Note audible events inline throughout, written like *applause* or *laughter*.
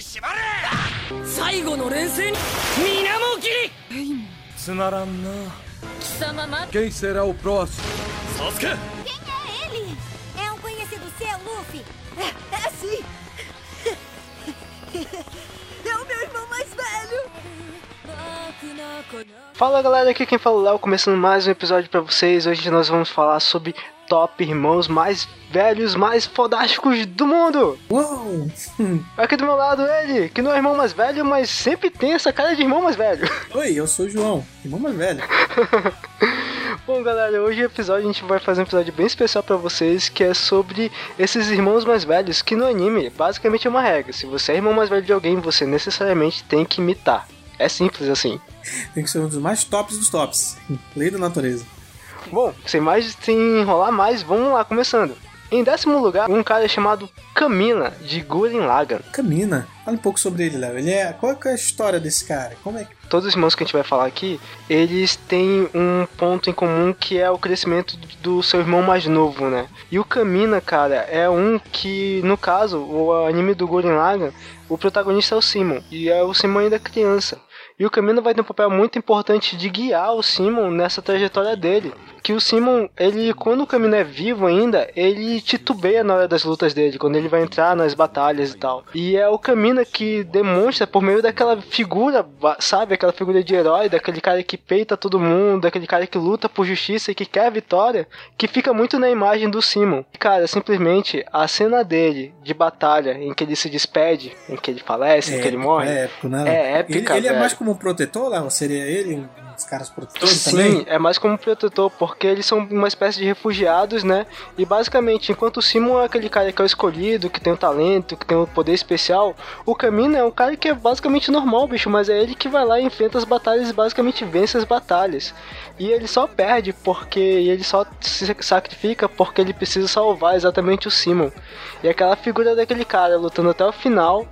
縛れ最後の連戦水面切り Tsunaran na. 貴様ま Quem será o próximo? Sasuke Quem é ele? É um conhecido seu, Luffy? *laughs* É, é sim. *laughs* É o meu irmão mais velho. Fala galera, aqui quem fala é o Léo, começando mais um episódio pra vocês. Hoje nós vamos falar sobre top irmãos mais velhos, mais fodásticos do mundo. Uou! Aqui do meu lado ele, que não é irmão mais velho, mas sempre tem essa cara de irmão mais velho. *laughs* Oi, eu sou o João, irmão mais velho. *laughs* Bom galera, hoje o episódio a gente vai fazer um episódio bem especial pra vocês, que é sobre esses irmãos mais velhos, que no anime basicamente é uma regra. Se você é irmão mais velho de alguém, você necessariamente tem que imitar. É simples assim. Tem que ser um dos mais tops dos tops. Lei da natureza. Bom, sem mais sem enrolar mais, vamos lá, começando. Em décimo lugar, um cara chamado Kamina, de Gurren Lagann. Camina. Fala um pouco sobre ele, Léo. Ele é. Qual é a história desse cara? Como é que. Todos os irmãos que a gente vai falar aqui, eles têm um ponto em comum que é o crescimento do seu irmão mais novo, né? E o Kamina, cara, é um que, no caso, o anime do Gurren Lagann, o protagonista é o Simon, e é o Simon ainda criança. E o Camino vai ter um papel muito importante de guiar o Simon nessa trajetória dele. Que o Simon, ele, quando o Camino é vivo ainda, ele titubeia na hora das lutas dele, quando ele vai entrar nas batalhas e tal. E é o Camino que demonstra por meio daquela figura, sabe? Aquela figura de herói, daquele cara que peita todo mundo, daquele cara que luta por justiça e que quer a vitória, que fica muito na imagem do Simon. Cara, simplesmente a cena dele de batalha, em que ele se despede, em que ele falece, em que ele morre. É épico, né? É épica, Ele, ele é mais como um protetor, Léo? Seria ele um caras protetores Sim, também? é mais como protetor, porque eles são uma espécie de refugiados, né? E basicamente, enquanto o Simon é aquele cara que é o escolhido, que tem o talento, que tem o poder especial, o Camino é um cara que é basicamente normal, bicho, mas é ele que vai lá e enfrenta as batalhas e basicamente vence as batalhas. E ele só perde porque e ele só se sacrifica porque ele precisa salvar exatamente o Simon. E aquela figura daquele cara lutando até o final,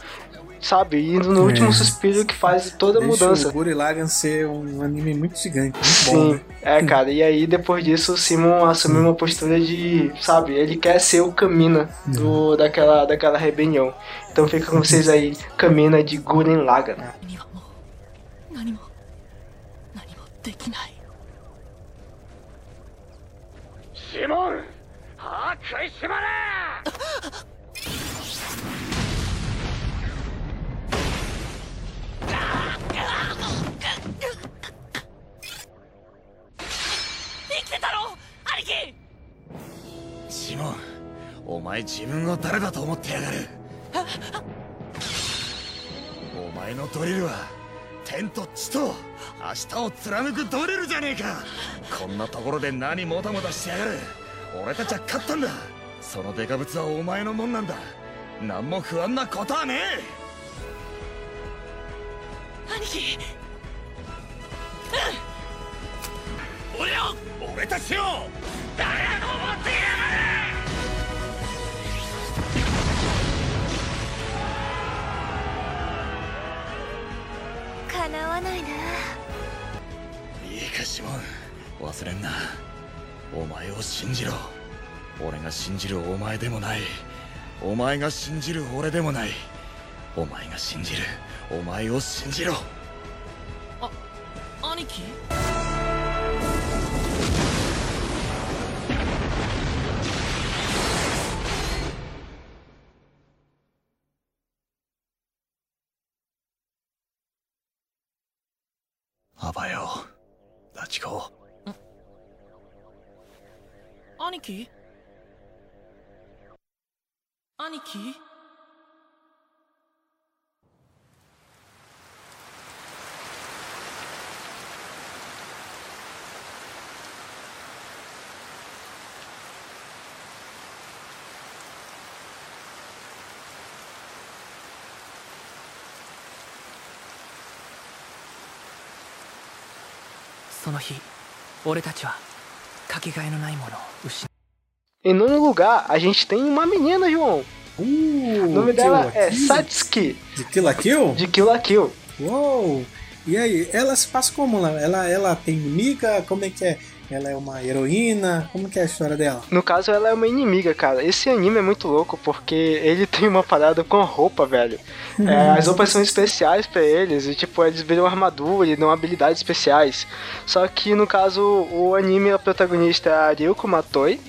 sabe? Indo no último É. suspiro que faz toda a Deixa mudança. o Gurren Lagann ser um anime muito gigante, muito Sim, bom, né? é, cara. E aí, depois disso, o Simon assumiu uma postura de, sabe, ele quer ser o Kamina do, daquela, daquela rebelião. Então fica com vocês aí, Kamina de Gurren Lagann. にはもう何も何もできないシモン歯食いしばれ 生きてたろ兄貴シモンお前自分を誰だと思ってやがる？お前のドリルは天と地と明日を貫くドリルじゃねえか。こんなところで何もたもたしてやがる。俺たちは勝ったんだ。そのデカブツはお前のもんなんだ。何も不安なことはねえ。兄貴。え俺を俺たちを誰だと思ってやがる。叶わないな。いいかシモン。忘れんな。お前を信じろ。俺が信じるお前でもない。お前が信じる俺でもない。お前が信じる。お前を信じろ。兄貴？その日俺たちはかけがえのないものを失っ Em nono lugar, a gente tem uma menina, João. Uh, O nome Kill dela la é Kill. Satsuki, De Kill la Kill? de Kill la Kill. Uou! E aí, ela se passa como? Ela, ela, ela tem inimiga? Como é que é? Ela é uma heroína? Como que é a história dela? No caso, ela é uma inimiga, cara. Esse anime é muito louco porque ele *laughs* tem uma parada com a roupa, velho. É, as roupas são especiais pra eles e, tipo, eles viram armadura e dão habilidades especiais. Só que, no caso, o anime, a protagonista é a Ryuko Matoi.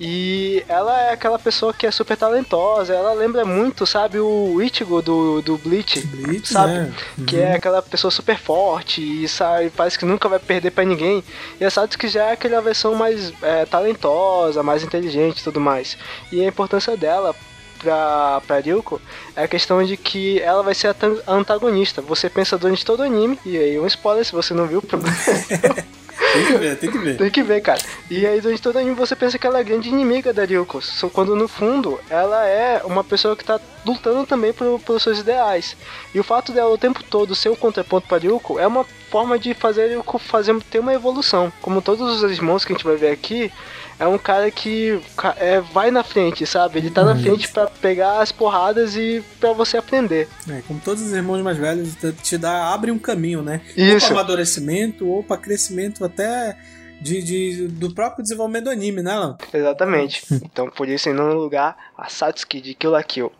E ela é aquela pessoa que é super talentosa. Ela lembra muito, sabe, o Ichigo do, do Bleach. Bleach, sabe? né? Que é aquela pessoa super forte e sabe, parece que nunca vai perder pra ninguém. E a Satsuki já é aquela versão mais é, talentosa, mais inteligente e tudo mais. E a importância dela pra, pra Ryuko é a questão de que ela vai ser a antagonista. Você pensa durante todo o anime, e aí um spoiler se você não viu, problema. *laughs* Tem que ver, tem que ver. Tem que ver, cara. E aí, durante todo o anime, você pensa que ela é a grande inimiga da Ryuko. Só quando, no fundo, ela é uma pessoa que tá lutando também por, pelos seus ideais. E o fato dela o tempo todo ser um contraponto pra Ryuko é uma forma de fazer Ryuko fazer, ter uma evolução. Como todos os irmãos que a gente vai ver aqui, é um cara que é, vai na frente, sabe? Ele tá na frente pra pegar as porradas e pra você aprender. É, como todos os irmãos mais velhos, te- dá, abre um caminho, né? Ou Isso. pra amadurecimento, ou pra crescimento até de, de- do próprio desenvolvimento do anime, né, Alan? Exatamente. Então, por isso, em nono lugar, a Satsuki de Kill la Kill.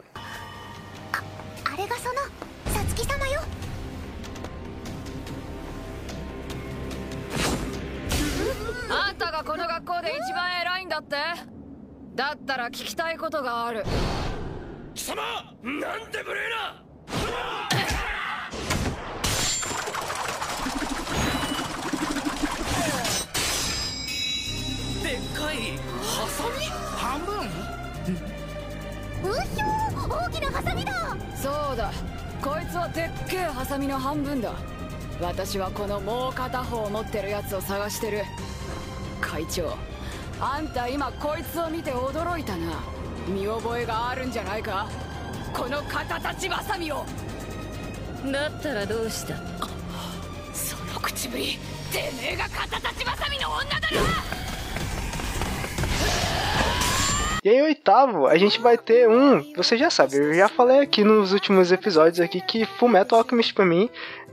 だって。だったら聞きたいことがある。貴様なんて無礼な。でっかいハサミ？半分？うひょー大きなハサミだ。そうだ。こいつはでっけえハサミの半分だ。私はこのもう片方を持ってるやつを探してる。会長あんた今こいつを見て驚いたな見覚えがあるんじゃないかこの肩立ちバサミをだったらどうしたその口ぶりてめえが肩立ちバサミの女だな E aí, em oitavo, a gente vai ter um. Você já sabe, eu já falei aqui nos últimos episódios aqui que Fullmetal Alchemist pra mim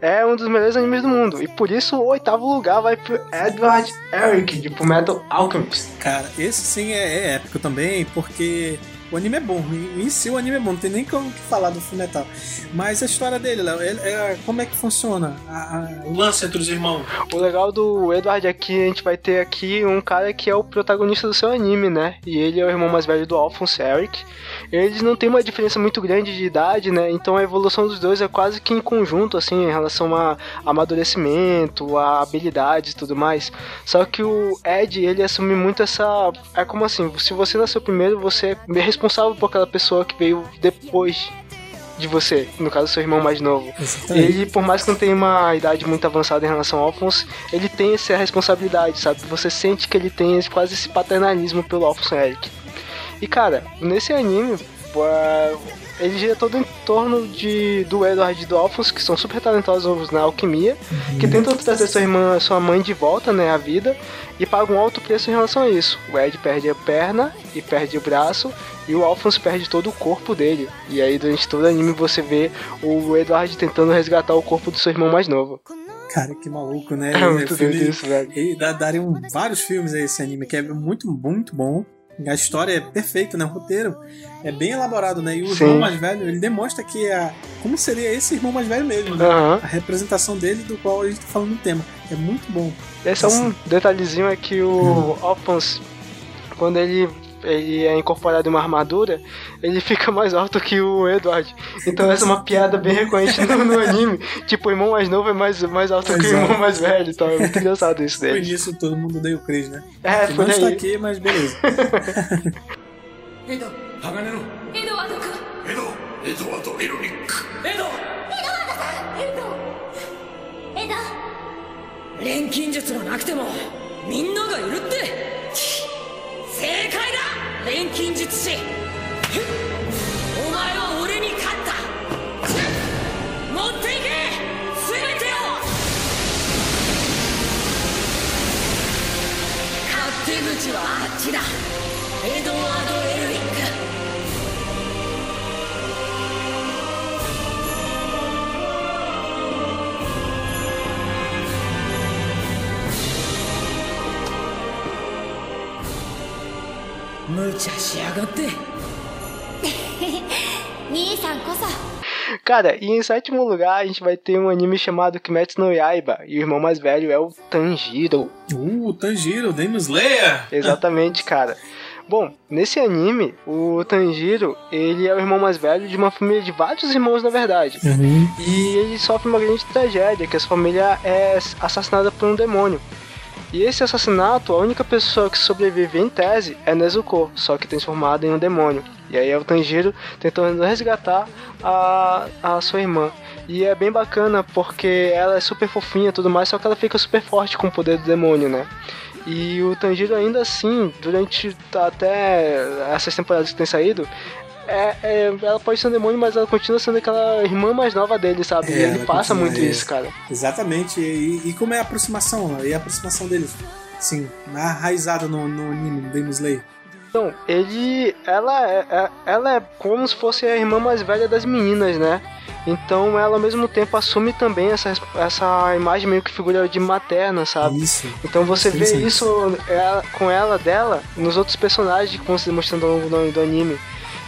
é um dos melhores animes do mundo. E por isso o oitavo lugar vai pro Edward Eric de Fullmetal Alchemist. Cara, esse sim é, é épico também, porque o anime é bom. Em si o anime é bom, não tem nem como que falar do Fullmetal. Mas a história dele, Léo, ele- é- como é que funciona a- a- o lance entre os irmãos? O legal do Edward aqui, a gente vai ter aqui um cara que é o protagonista do seu anime, né? E ele é o irmão mais velho do Alphonse Eric. Eles não têm uma diferença muito grande de idade, né? Então a evolução dos dois é quase que em conjunto, assim, em relação a amadurecimento, a habilidades e tudo mais. Só que o Ed, ele assume muito essa. É como assim, se você nasceu primeiro, você é responsável por aquela pessoa que veio depois de você, no caso, seu irmão mais novo. Ele, por mais que não tenha uma idade muito avançada em relação ao Alphonse, ele tem essa responsabilidade, sabe? Você sente que ele tem quase esse paternalismo pelo Alphonse Eric. E cara, nesse anime, uh, ele gira todo em torno de, do Edward e do Alphonse, que são super talentosos na alquimia, que tentam trazer sua irmã, sua mãe de volta, né, à vida, e pagam um alto preço em relação a isso. O Ed perde a perna e perde o braço, e o Alphonse perde todo o corpo dele. E aí, durante todo o anime, você vê o Edward tentando resgatar o corpo do seu irmão mais novo. Cara, que maluco, né? É muito doido isso, velho. E dariam vários filmes a esse anime, que é muito, muito bom. A história é perfeita, né? O roteiro é bem elaborado, né? E o Sim. irmão mais velho, ele demonstra que a, como seria esse irmão mais velho mesmo, né? Aham. A representação dele do qual a gente tá falando no tema. É muito bom. Esse é um detalhezinho é que o Alphonse, quando ele, ele é incorporado em uma armadura, ele fica mais alto que o Edward. Então essa é uma piada bem recorrente no, no anime. Tipo, o irmão mais novo é mais, mais alto que o Exato. irmão mais velho. Então é muito engraçado isso No dele. início todo mundo odeia o Chris, né? É, Que por não está aí. aqui, mas beleza. *laughs* エドワード君エドエドワード・エロニックエドエド錬金術がなくてもみんながいるって 正解だ錬金術師。お前は俺に勝った。持っていけ。全てを。勝手口はあっちだ。エドワード・エル 無茶しやがって*laughs* 兄さんこそ Cara, e em sétimo lugar a gente vai ter um anime chamado Kimetsu no Yaiba. E o irmão mais velho é o Tanjiro. Uh, Tanjiro, Demon Slayer. Exatamente, cara. Bom, nesse anime, o Tanjiro, ele é o irmão mais velho de uma família de vários irmãos, na verdade. Uhum. E ele sofre uma grande tragédia, que essa família é assassinada por um demônio. E esse assassinato, a única pessoa que sobrevive em tese é Nezuko, só que transformada em um demônio. E aí é o Tanjiro tentando resgatar a, a sua irmã. E é bem bacana porque ela é super fofinha e tudo mais, só que ela fica super forte com o poder do demônio, né? E o Tanjiro ainda assim, durante até essas temporadas que tem saído, é, é, ela pode ser um demônio, mas ela continua sendo aquela irmã mais nova dele, sabe? É, e ele passa muito é. isso, cara. Exatamente. E, e como é a aproximação? E a aproximação deles? Sim, arraizada no, no anime, no Demon Slayer. Então, ele. Ela é, é- ela é como se fosse a irmã mais velha das meninas, né? Então ela ao mesmo tempo assume também essa, essa imagem meio que figura de materna, sabe? Isso. Então você Sim, vê sim. isso ela- com ela dela nos outros personagens que vão se demonstrando ao longo do, do anime.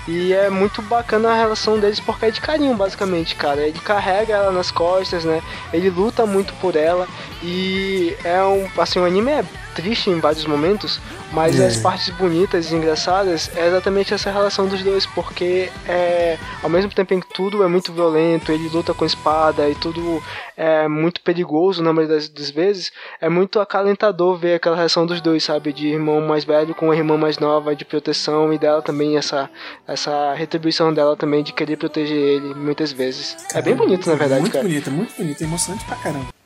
E é muito bacana a relação deles porque é de carinho, basicamente, cara. Ele carrega ela nas costas, né? Ele luta muito por ela. E é um. Assim, o anime é triste em vários momentos, mas É. as partes bonitas e engraçadas é exatamente essa relação dos dois, porque é. Ao mesmo tempo em que tudo é muito violento, ele luta com espada e tudo é muito perigoso na maioria das, das vezes, é muito acalentador ver aquela relação dos dois, sabe? De irmão mais velho com a irmã mais nova, de proteção e dela também essa, essa retribuição dela também de querer proteger ele muitas vezes. é bem bonito, na verdade, muito cara. bonito, muito bonito, é emocionante pra caramba.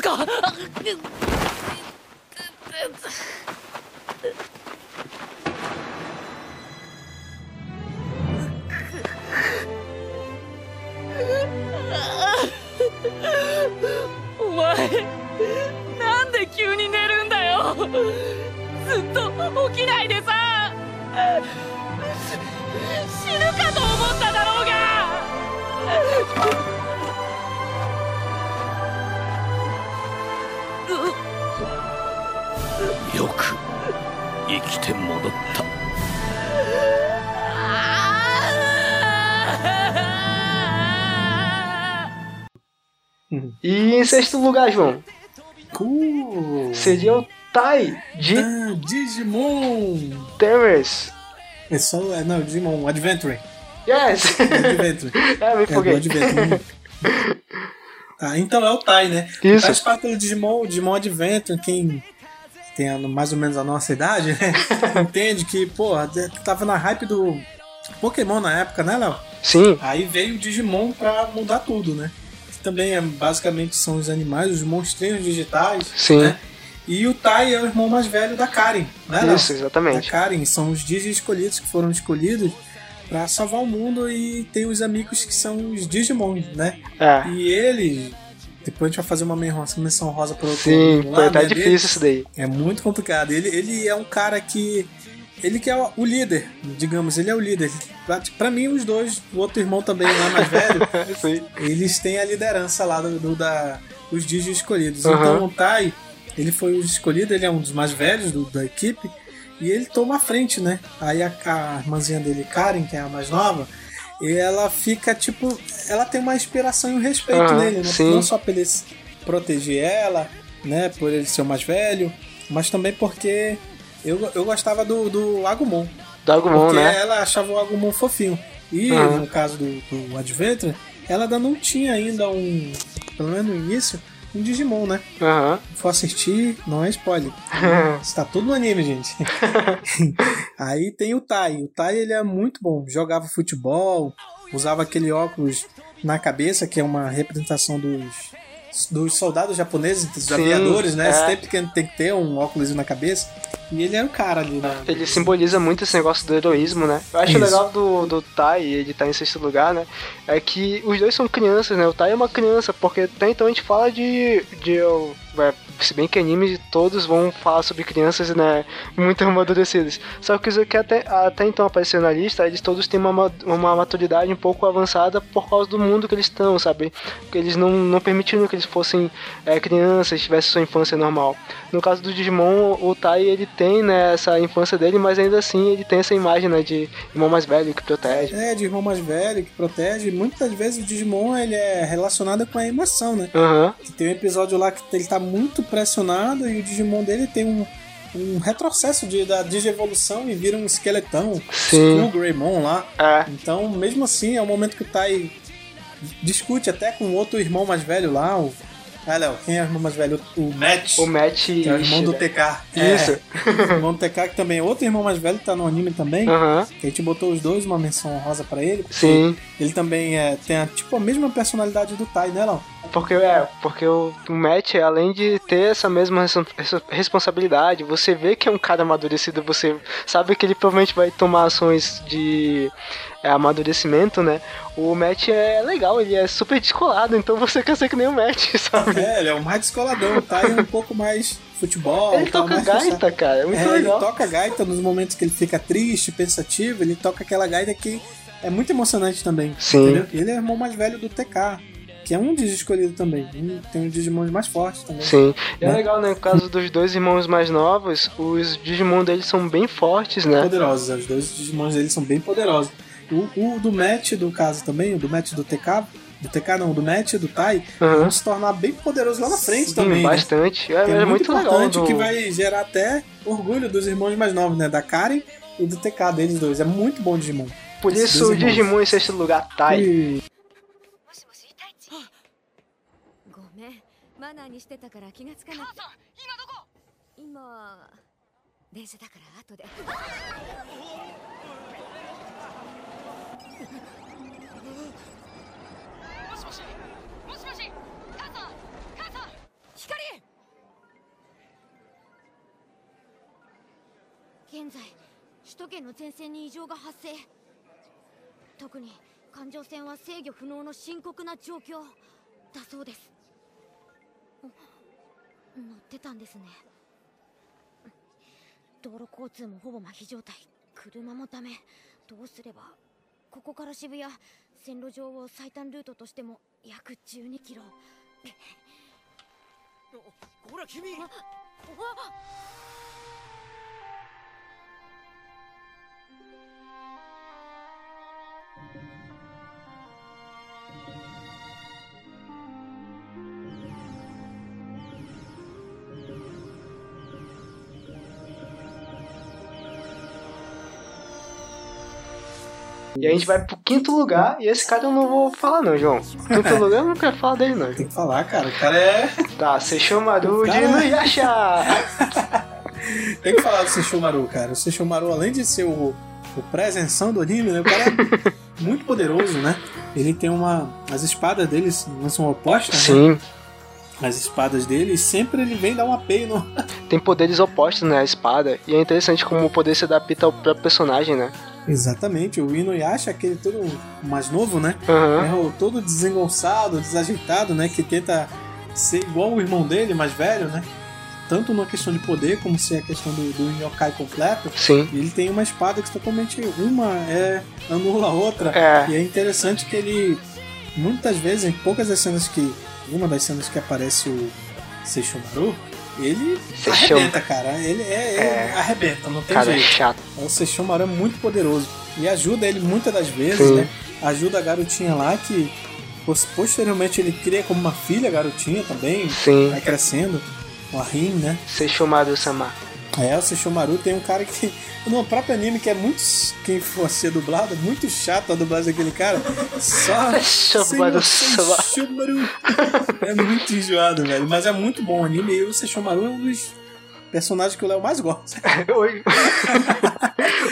禰豆子あお前なんで急に寝るんだよ？ずっと起きないでさ。死ぬかと思っただろうが。よく生きて戻った。 E em sexto lugar, João, Cool. seria o Tai de Ah, Digimon. Terrace. É só, é, não, Digimon Adventure. Yes! Adventure. *laughs* é, me É, do foguei. Adventure. *laughs* Ah, então é o Tai, né? Isso. Faz parte do Digimon, o Digimon Adventure, quem tem a- mais ou menos a nossa idade, né? *laughs* Entende que, pô, tava na hype do Pokémon na época, né, Léo? Sim, Aí veio o Digimon pra mudar tudo, né? Que também é, basicamente são os animais, os monstrinhos digitais. Sim. Né? E o Tai é o irmão mais velho da Karen, né? Léo? isso, Da exatamente. Karen, são os Digi escolhidos que foram escolhidos pra salvar o mundo e tem os amigos que são os Digimon, né? É. E ele. Depois a gente vai fazer uma menção rosa pro outro Sim, lado, foi, tá né, difícil dele. isso daí. É muito complicado. Ele, ele é um cara que. Ele que é o líder, digamos, ele é o líder. Pra, pra mim, os dois, o outro irmão também lá mais velho, *laughs* Sim. eles têm a liderança lá do, do- da, dos Digi escolhidos. Aham. Então o Tai, ele foi o escolhido, ele é um dos mais velhos do- da equipe, e ele toma a frente, né? Aí a, a irmãzinha dele, Karen, que é a mais nova, e ela fica tipo. Ela tem uma inspiração e um respeito Aham, nele, né? Não só por ele proteger ela, né? Por ele ser o mais velho, mas também porque eu, eu gostava do, do Agumon. Do Agumon, Porque né? ela achava o Agumon fofinho. E no caso do, do Adventure, ela ainda não tinha ainda um. Pelo menos no início, um Digimon, né? Aham. Se for assistir, não é spoiler. *laughs* Está tudo no anime, gente. *laughs* Aí tem o Tai. O Tai ele é muito bom. Jogava futebol, usava aquele óculos na cabeça, que é uma representação dos, dos soldados japoneses, dos Sim, aviadores, né? é. Sempre que tem que ter um óculos na cabeça. E ele era o cara ali, né? Ele simboliza muito esse negócio do heroísmo, né? Eu acho Isso. legal do, do Tai, ele tá em sexto lugar, né? É que os dois são crianças, né? O Tai é uma criança, porque até então a gente fala de. de é, Se bem que animes todos vão falar sobre crianças, né? Muito *laughs* amadurecidas. Só que os que até, até então apareceram na lista, eles todos têm uma, uma maturidade um pouco avançada por causa do mundo que eles estão, sabe? Porque eles não, não permitiram que eles fossem é, crianças, tivessem sua infância normal. No caso do Digimon, o Tai ele tem né, essa infância dele, mas ainda assim ele tem essa imagem né, de irmão mais velho que protege. É, de irmão mais velho que protege. Muitas vezes o Digimon ele é relacionado com a emoção, né? Aham. Tem um episódio lá que ele tá muito pressionado e o Digimon dele tem um, um retrocesso de, da digievolução e vira um esqueletão. Sim. Skull Greymon lá. É. Então, mesmo assim, é o momento que o Tai discute até com outro irmão mais velho lá. O... Ah, Léo, quem é o irmão mais velho? O Matt. O Matt. Que é o irmão do? TK. Isso. É, o *laughs* irmão do TK, que também é outro irmão mais velho, que tá no anime também. Aham. Que a gente botou os dois, uma menção honrosa pra ele. Sim. Ele também é, tem a, tipo a mesma personalidade do Tai, né, Léo? Porque é, porque o, Matt, além de ter essa mesma res- res- responsabilidade, você vê que é um cara amadurecido, você sabe que ele provavelmente vai tomar ações de amadurecimento, né? O Matt é legal, ele é super descolado, então você quer ser que nem o Matt, *laughs* sabe? É, ele é o mais descoladão. Tai é um pouco mais futebol. Ele tal, toca gaita, cara, é muito É, legal. ele toca gaita nos momentos que ele fica triste, pensativo, ele toca aquela gaita que é muito emocionante também. Sim. entendeu? Ele é o irmão mais velho do TK, que é um dos escolhidos também. Tem um Digimon mais fortes também. Sim, e é Né? legal, né? No caso dos dois irmãos mais novos, os Digimon deles são bem fortes, né? Poderosos, os dois Digimons deles são bem poderosos. O, o do Match, do caso também, o do Match do TK, do TK não, do Match do Tai, Aham. vão se tornar bem poderosos lá na frente Sim, também. né? bastante. É, Que é muito, legal. importante, do- que vai gerar até orgulho dos irmãos mais novos, né? Da Karen e do TK deles dois. É muito bom o Digimon. Por Esses isso, o dois irmãos. Digimon em sexto lugar, Tai. E- ごめんマナーにしてたから気がつかなくて今どこ今電車だから後で もしもしもしもし母さん母さん光現在首都圏の前線に異常が発生。特に環状線は制御不能の深刻な状況だそうです。乗ってたんですね。道路交通もほぼ麻痺状態。車もダメ。どうすればここから渋谷線路上を最短ルートとしても約12キロ。ほら君。ああ E a gente vai pro quinto lugar, e esse cara eu não vou falar não, João. Quinto *laughs* lugar eu não quero falar dele não. Tem que falar, cara. O cara é. Tá, Seishomaru de Cara- Inuyasha! *laughs* Tem que falar do Sesshomaru, cara. O Sesshomaru, além de ser o, o presenção do anime, né? O cara é muito poderoso, né? Ele tem uma. As espadas dele não são opostas, né? Sim, As espadas dele, e sempre ele vem dar um apeio no. tem poderes opostos, né, a espada. E é interessante como o poder se adapta ao próprio personagem, né? Exatamente, o Inuyasha, aquele todo mais novo, né? Aham. É todo desengonçado, desajeitado, né? Que tenta ser igual o irmão dele, mais velho, né? Tanto na questão de poder, como se é a questão do, do yokai completo. Sim. Ele tem uma espada que totalmente uma é anula a outra. É. E é interessante que ele muitas vezes, em poucas das cenas que uma das cenas que aparece o Seishomaru, ele Seishon- arrebenta, cara. Ele é, É. arrebenta, não tem Cara, é jeito. chato. O Seishomaru é muito poderoso e ajuda ele muitas das vezes, Sim. né? Ajuda a garotinha lá que pos- posteriormente ele cria como uma filha garotinha também, Sim. vai crescendo. O Rin, né? Seishomaru-sama. É, o Seishomaru tem um cara que. No próprio anime, que é muito. Quem for ser dublado, é muito chato a dublagem daquele cara. Só. *laughs* Seishomaru. É muito enjoado, velho. Mas é muito bom o anime e o Seishomaru é um dos personagens que o Léo mais gosta. *laughs* Oi.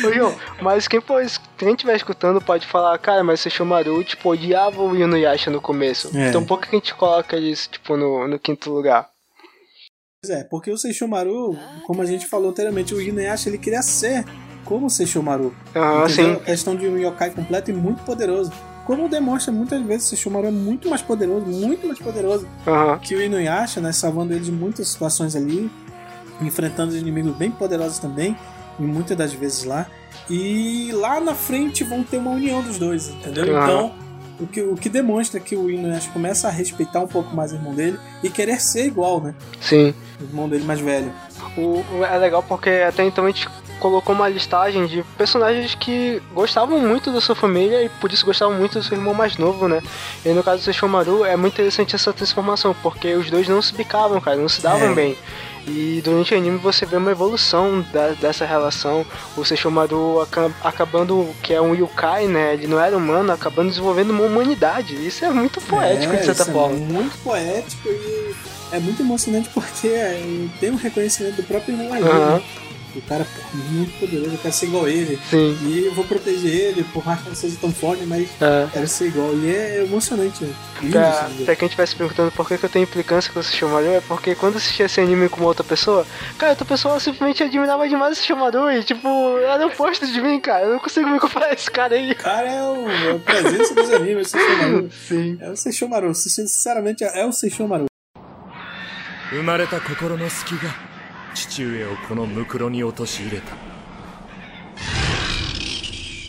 Oi, João, mas quem, for, quem estiver escutando pode falar, cara, mas Seishomaru, tipo, odiava o Inuyasha no começo. É. Então por que a gente coloca eles, tipo, no, no quinto lugar? Pois é, porque o Seishomaru, como a gente falou anteriormente, o Inuyasha ele queria ser como o Seishomaru. Entendeu? sim. A questão de um yokai completo e muito poderoso. como demonstra muitas vezes, o Sesshomaru é muito mais poderoso, muito mais poderoso Aham. que o Inuyasha, né? Salvando ele de muitas situações ali, enfrentando inimigos bem poderosos também, e muitas das vezes lá. E lá na frente vão ter uma união dos dois, entendeu? Aham. Então, o que, o que demonstra que o Inuyasha começa a respeitar um pouco mais o irmão dele e querer ser igual, né? Sim. O irmão dele mais velho. O, o- é legal porque até então a gente colocou uma listagem de personagens que gostavam muito da sua família e por isso gostavam muito do seu irmão mais novo, né? E no caso do Sesshomaru é muito interessante essa transformação, porque os dois não se bicavam, cara, não se davam É. bem. E durante o anime você vê uma evolução da- dessa relação. O Sesshomaru aca- acabando, que é um Yukai, né? Ele não era humano, acabando desenvolvendo uma humanidade. Isso é muito poético, É, de certa isso forma. É muito poético e é muito emocionante porque é, tem um reconhecimento do próprio. Aham. né? O cara pô, muito poderoso, eu quero ser igual a ele. Sim. E eu vou proteger ele, por mais que não seja tão forte, mas É. quero ser igual. E é emocionante. né? Lindo Pra, esse vídeo. pra quem estiver se perguntando por que, que eu tenho implicância com o Sesshomaru, é porque quando eu assistia esse anime com uma outra pessoa, cara, outra pessoa simplesmente admirava demais o Sesshomaru e, tipo, era o oposto de mim, cara. Eu não consigo me comparar a esse cara aí. O cara é, o, é a presença dos animes, o Seishomaru. Sim. É o Seishomaru. Sinceramente, é o Seishomaru. 生まれた心の隙が 父上をこのムクロに陥れた。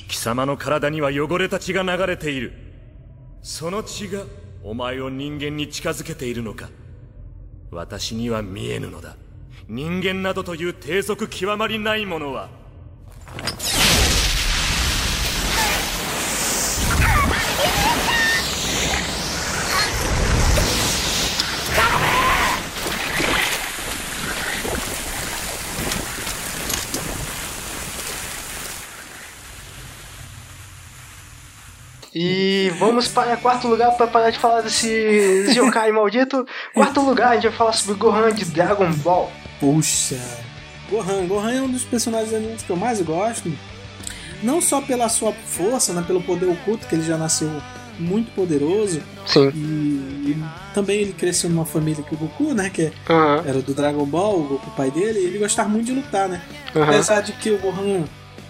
貴様の体には汚れた血が流れている。その血がお前を人間に近づけているのか。私には見えぬのだ。人間などという低俗極まりないものは。E vamos para quarto lugar para parar de falar desse yokai maldito. Quarto lugar, a gente vai falar sobre Gohan de Dragon Ball. Puxa. Gohan. Gohan é um dos personagens animes que eu mais gosto. Não só pela sua força, né, pelo poder oculto, que ele já nasceu muito poderoso. Sim. E, e também ele cresceu numa família que o Goku, né? Que Aham. era do Dragon Ball, o Goku pai dele, e ele gostava muito de lutar, né? Aham. Apesar de que o Gohan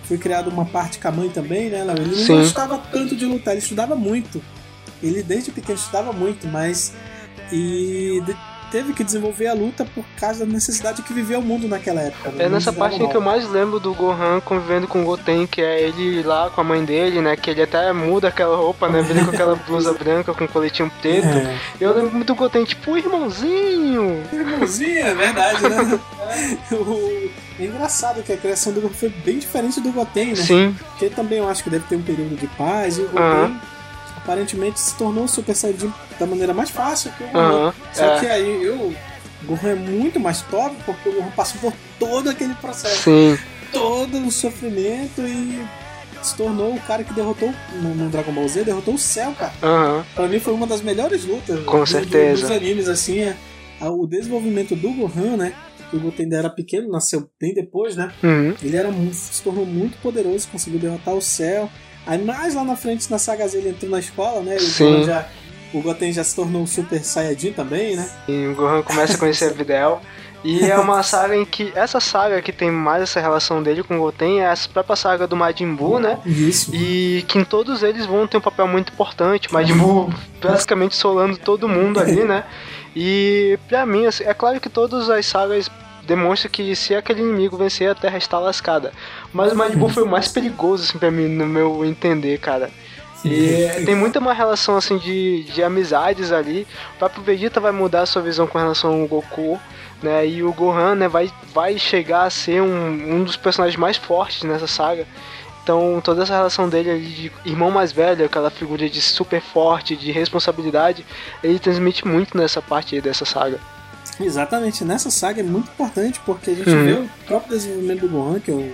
foi criado uma parte com a mãe também, né? Léo? Ele não gostava tanto de lutar, ele estudava muito. Ele desde pequeno estudava muito, mas. E teve que desenvolver a luta por causa da necessidade que vivia o mundo naquela época. né? É nessa parte que eu mais lembro do Gohan convivendo com o Goten, que é ele lá com a mãe dele, né? Que ele até muda aquela roupa, né? Vem com aquela *laughs* blusa branca com coletinho preto. É. Eu lembro muito do Goten, tipo, "Oi, irmãozinho. Irmãozinho, é verdade, né? *laughs* O- É engraçado que a criação do Goku foi bem diferente do Goten, né? Sim, Porque também eu acho que deve ter um período de paz e o Goten. Aparentemente se tornou um Super Saiyajin da maneira mais fácil que o Gohan. Aham, Só é. que aí eu, o Gohan é muito mais top porque o Gohan passou por todo aquele processo, sim. todo o sofrimento e se tornou o cara que derrotou no, Dragon Ball Z, derrotou o céu, cara. Aham. Pra mim foi uma das melhores lutas Com do- do- certeza. dos animes, assim, é, a- o desenvolvimento do Gohan, né? Que o Goten ainda era pequeno, nasceu bem depois, né? Uhum. Ele era se tornou muito poderoso, conseguiu derrotar o céu. Aí mais lá na frente, na saga Z, ele entrou na escola, né? E o já, o Goten já se tornou um Super Saiyajin também, né? E o Gohan começa a conhecer a Videl. E é uma saga em que. Essa saga que tem mais essa relação dele com o Goten é a própria saga do Majin Buu, né? Isso. E que em todos eles vão ter um papel muito importante. Majin Buu basicamente solando todo mundo ali, né? E pra mim, assim, é claro que todas as sagas demonstram que se aquele inimigo vencer, a Terra está lascada. Mas o Majin Buu foi o mais perigoso, assim, pra mim, no meu entender, cara. E tem muita uma relação assim de, de amizades ali. O próprio Vegeta vai mudar a sua visão com relação ao Goku, né? E o Gohan, né, vai, vai chegar a ser um, um dos personagens mais fortes nessa saga. Então toda essa relação dele ali de irmão mais velho, aquela figura de super forte, de responsabilidade, ele transmite muito nessa parte aí dessa saga. Exatamente, nessa saga é muito importante porque a gente Uhum. vê o próprio desenvolvimento do Gohan, que é o,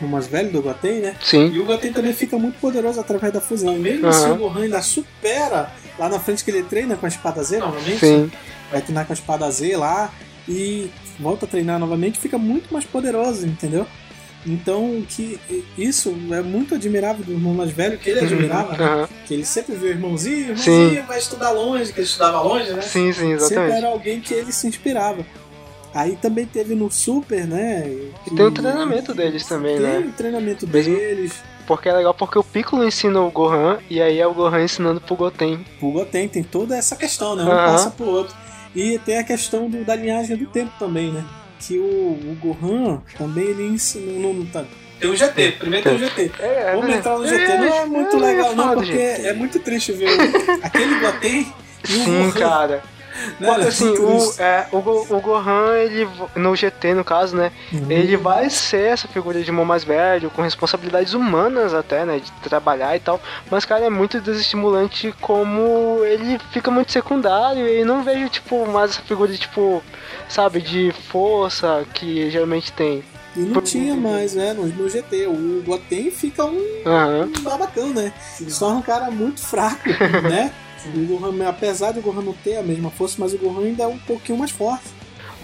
o mais velho do Goten, né? Sim. E o Goten também fica muito poderoso através da fusão. Mesmo Aham. assim o Gohan ainda supera lá na frente que ele treina com a espada Z novamente. Sim. Vai treinar com a espada Z lá e volta a treinar novamente, fica muito mais poderoso, entendeu? Então, que isso é muito admirável do irmão mais velho, que ele admirava, né? Aham. Que ele sempre viu o irmãozinho, irmãozinho Sim. vai estudar longe, que ele estudava longe, né? Sim, sim, Sempre exatamente. era alguém que ele se inspirava. Aí também teve no Super, né? E tem o treinamento deles também, Tem né? o treinamento Mesmo- deles. Porque é legal porque o Piccolo ensina o Gohan e aí é o Gohan ensinando pro Goten. O Goten tem toda essa questão, né? Um Aham. passa pro outro. E tem a questão do- da linhagem do tempo também, né? Que o, o Gohan também ele ensina. Não, não tá. Tem o GT, primeiro tem o GT. É, Vamos né? entrar no GT. Não é muito é, legal, não, porque é muito triste ver *laughs* aquele Goten e o Sim, Gohan. cara. Né? Porque assim, Muito o, é, o, o Gohan, ele, no GT no caso, né? Uhum. Ele vai ser essa figura de irmão mais velho, com responsabilidades humanas até, né? De trabalhar e tal. Mas, cara, é muito desestimulante como ele fica muito secundário e não vejo, tipo, mais essa figura, tipo, sabe, de força que geralmente tem. E não tinha mais, né? No, no GT. O Goten fica um Aham. babacão, né? Se torna um cara muito fraco, *laughs* né? O Gohan, apesar de o Gohan não ter a mesma força, mas o Gohan ainda é um pouquinho mais forte.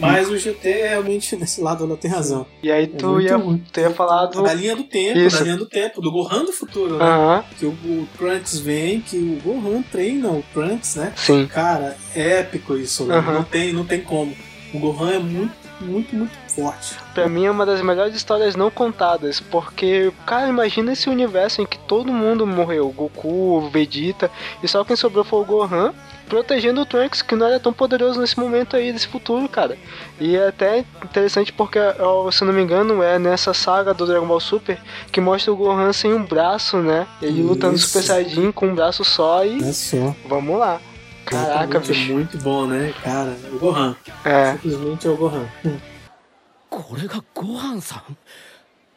Mas o GT realmente *laughs* nesse lado ela tem razão. E aí É tu, muito ia, ruim. tu ia falar do. Da linha do tempo, Isso. da linha do tempo, do Gohan do futuro, né? Aham, Que o, o Trunks vem, que o Gohan treina o Trunks, né? sim. Cara, é épico isso, né? Aham. não, tem, não tem como. O Gohan é muito, muito, muito forte. Pra mim é uma das melhores histórias não contadas, porque, cara, imagina esse universo em que todo mundo morreu, Goku, Vegeta, e só quem sobrou foi o Gohan, protegendo o Trunks, que não era tão poderoso nesse momento aí, desse futuro, cara. E é até interessante porque, se eu não me engano, é nessa saga do Dragon Ball Super que mostra o Gohan sem um braço, né? Ele lutando Isso. Super Saiyajin com um braço só e É só. vamos lá. Caraca, bicho. muito bom, né? Cara, o Gohan. É. Simplesmente é o Gohan. これがご飯さん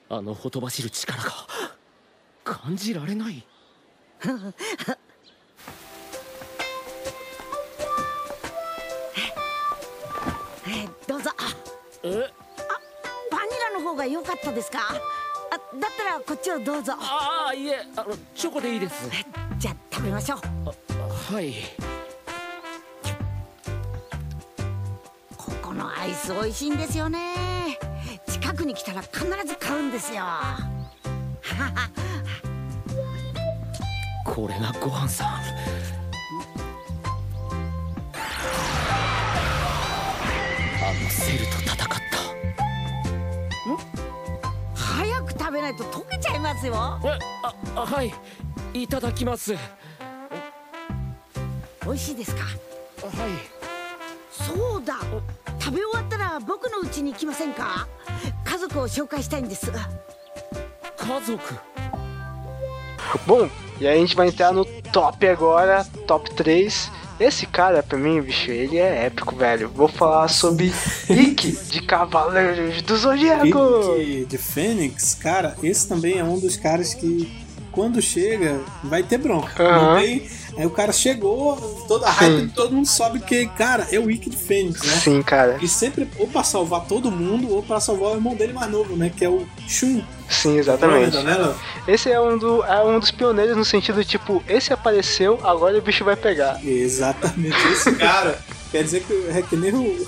あのほとばしる力が感じられないえどうぞえバニラの方が良かったですかあだったらこっちをどうぞああいえあのチョコでいいですじゃあ食べましょうはいのアイス美味しいんですよね。近くに来たら必ず買うんですよ。これがご飯さん。あのセルと戦った。早く食べないと溶けちゃいますよ。えああはい。いただきます。は美味しいですか？いそうだ食べ終わったら僕の家に行きませんか家族を紹介したいんです家族 Bom, e aí a gente vai entrar no top agora, top 3. Esse cara, pra mim, bicho, ele é épico, velho. Vou falar sobre *laughs* Ikki de Cavaleiros do Zodíaco. Rick de Fênix, cara, esse também é um dos caras que quando chega vai ter bronca. Aham. Não tem, aí o cara chegou, toda a hype, todo mundo sabe que, cara, é o Rick de Fênix, né? Sim, cara. E sempre ou pra salvar todo mundo ou pra salvar o irmão dele mais novo, né? Que é o Shun. Sim, exatamente. Né, Léo? Esse é um, do, é um dos pioneiros no sentido, tipo, esse apareceu, agora o bicho vai pegar. Exatamente. Esse *laughs* cara, quer dizer que é que nem o.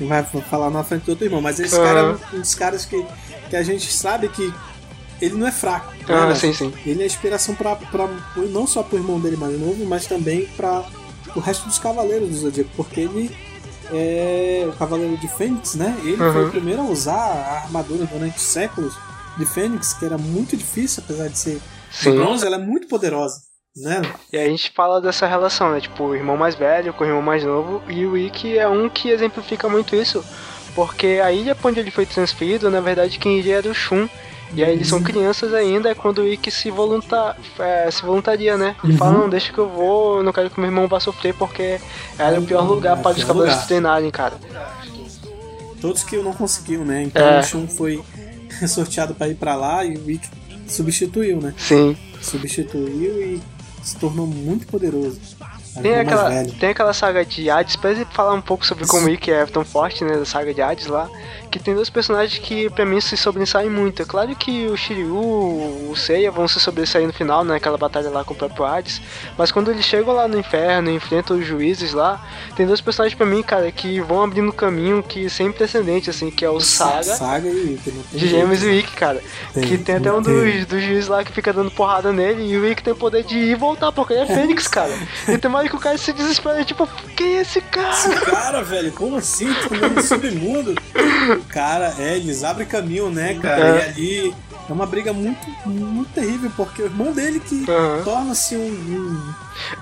Não vai falar na frente do outro irmão, mas esse Aham. cara é um dos caras que, que a gente sabe que ele não é fraco. Ah, Léo? sim, sim. Ele é inspiração pra, pra, não só pro irmão dele mais novo, mas também para o resto dos cavaleiros do Zodíaco, porque ele é o cavaleiro de Fênix, né? Ele foi Uhum. o primeiro a usar a armadura durante séculos de Fênix, que era muito difícil, apesar de ser de Sim. bronze, ela é muito poderosa, né? E aí a gente fala dessa relação, né? Tipo, o irmão mais velho com o irmão mais novo. E o Ikki é um que exemplifica muito isso. Porque a ilha pra onde ele foi transferido, na verdade, quem iria era o Shun. E aí eles são crianças ainda, é quando o Ikki se, volunta, é, se voluntaria, né? Ele Uhum. fala, não, deixa que eu vou, eu não quero que meu irmão vá sofrer, porque era o pior lugar É, para os cavaleiros lugar. treinarem, cara. Todos que não conseguiam, né? Então É. o Shun foi *laughs* sorteado para ir para lá e o Ikki substituiu, né? Sim. Substituiu e se tornou muito poderoso. Tem aquela, tem aquela saga de Hades, pra ele falar um pouco sobre como o Ikki é tão forte, né, da saga de Hades lá, que tem dois personagens que pra mim se sobressaem muito. É claro que o Shiryu, o Seiya vão se sobressair no final, naquela batalha lá com o próprio Hades, mas quando eles chegam lá no inferno e enfrentam os juízes lá, tem dois personagens pra mim, cara, que vão abrindo caminho que sem precedente, assim, que é o Saga, Saga e Ikki, tem de Gêmeos e Ikki, cara. Tem, que tem até um dos, dos juízes lá que fica dando porrada nele e o Ikki tem o poder de ir e voltar, porque ele é Fênix, cara. Ele tem mais que o cara se desespera, tipo, quem é esse cara? Esse cara, velho, como assim? Tô no submundo. Cara, é, eles abrem caminho, né, cara? É. E ali é uma briga muito, muito terrível, porque o irmão dele que Aham. torna-se um, um